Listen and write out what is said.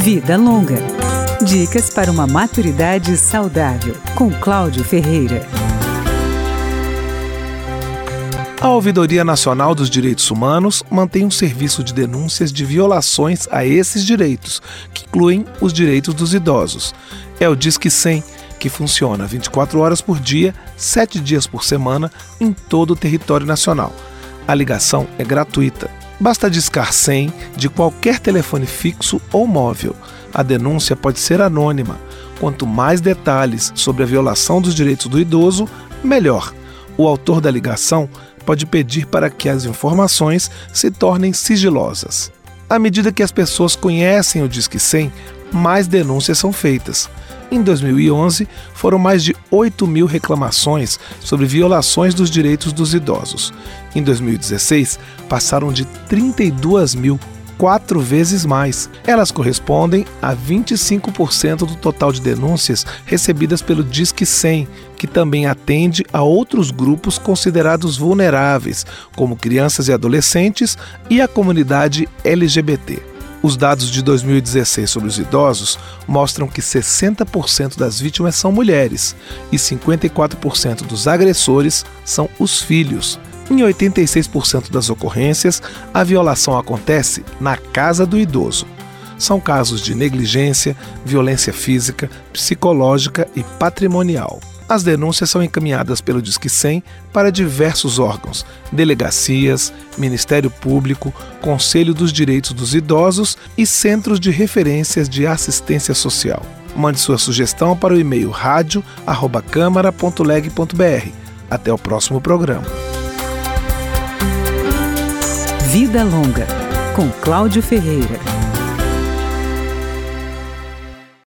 Vida Longa. Dicas para uma maturidade saudável, com Cláudio Ferreira. A Ouvidoria Nacional dos Direitos Humanos mantém um serviço de denúncias de violações a esses direitos, que incluem os direitos dos idosos. É o Disque 100, que funciona 24 horas por dia, 7 dias por semana, em todo o território nacional. A ligação é gratuita. Basta discar 100 de qualquer telefone fixo ou móvel. A denúncia pode ser anônima. Quanto mais detalhes sobre a violação dos direitos do idoso, melhor. O autor da ligação pode pedir para que as informações se tornem sigilosas. À medida que as pessoas conhecem o Disque 100, mais denúncias são feitas. Em 2011, foram mais de 8 mil reclamações sobre violações dos direitos dos idosos. Em 2016, passaram de 32 mil, quatro vezes mais. Elas correspondem a 25% do total de denúncias recebidas pelo Disque 100, que também atende a outros grupos considerados vulneráveis, como crianças e adolescentes e a comunidade LGBT. Os dados de 2016 sobre os idosos mostram que 60% das vítimas são mulheres e 54% dos agressores são os filhos. Em 86% das ocorrências, a violação acontece na casa do idoso. São casos de negligência, violência física, psicológica e patrimonial. As denúncias são encaminhadas pelo Disque 100 para diversos órgãos, delegacias, Ministério Público, Conselho dos Direitos dos Idosos e centros de referências de assistência social. Mande sua sugestão para o e-mail radio@câmara.leg.br. Até o próximo programa. Vida Longa, com Cláudio Ferreira.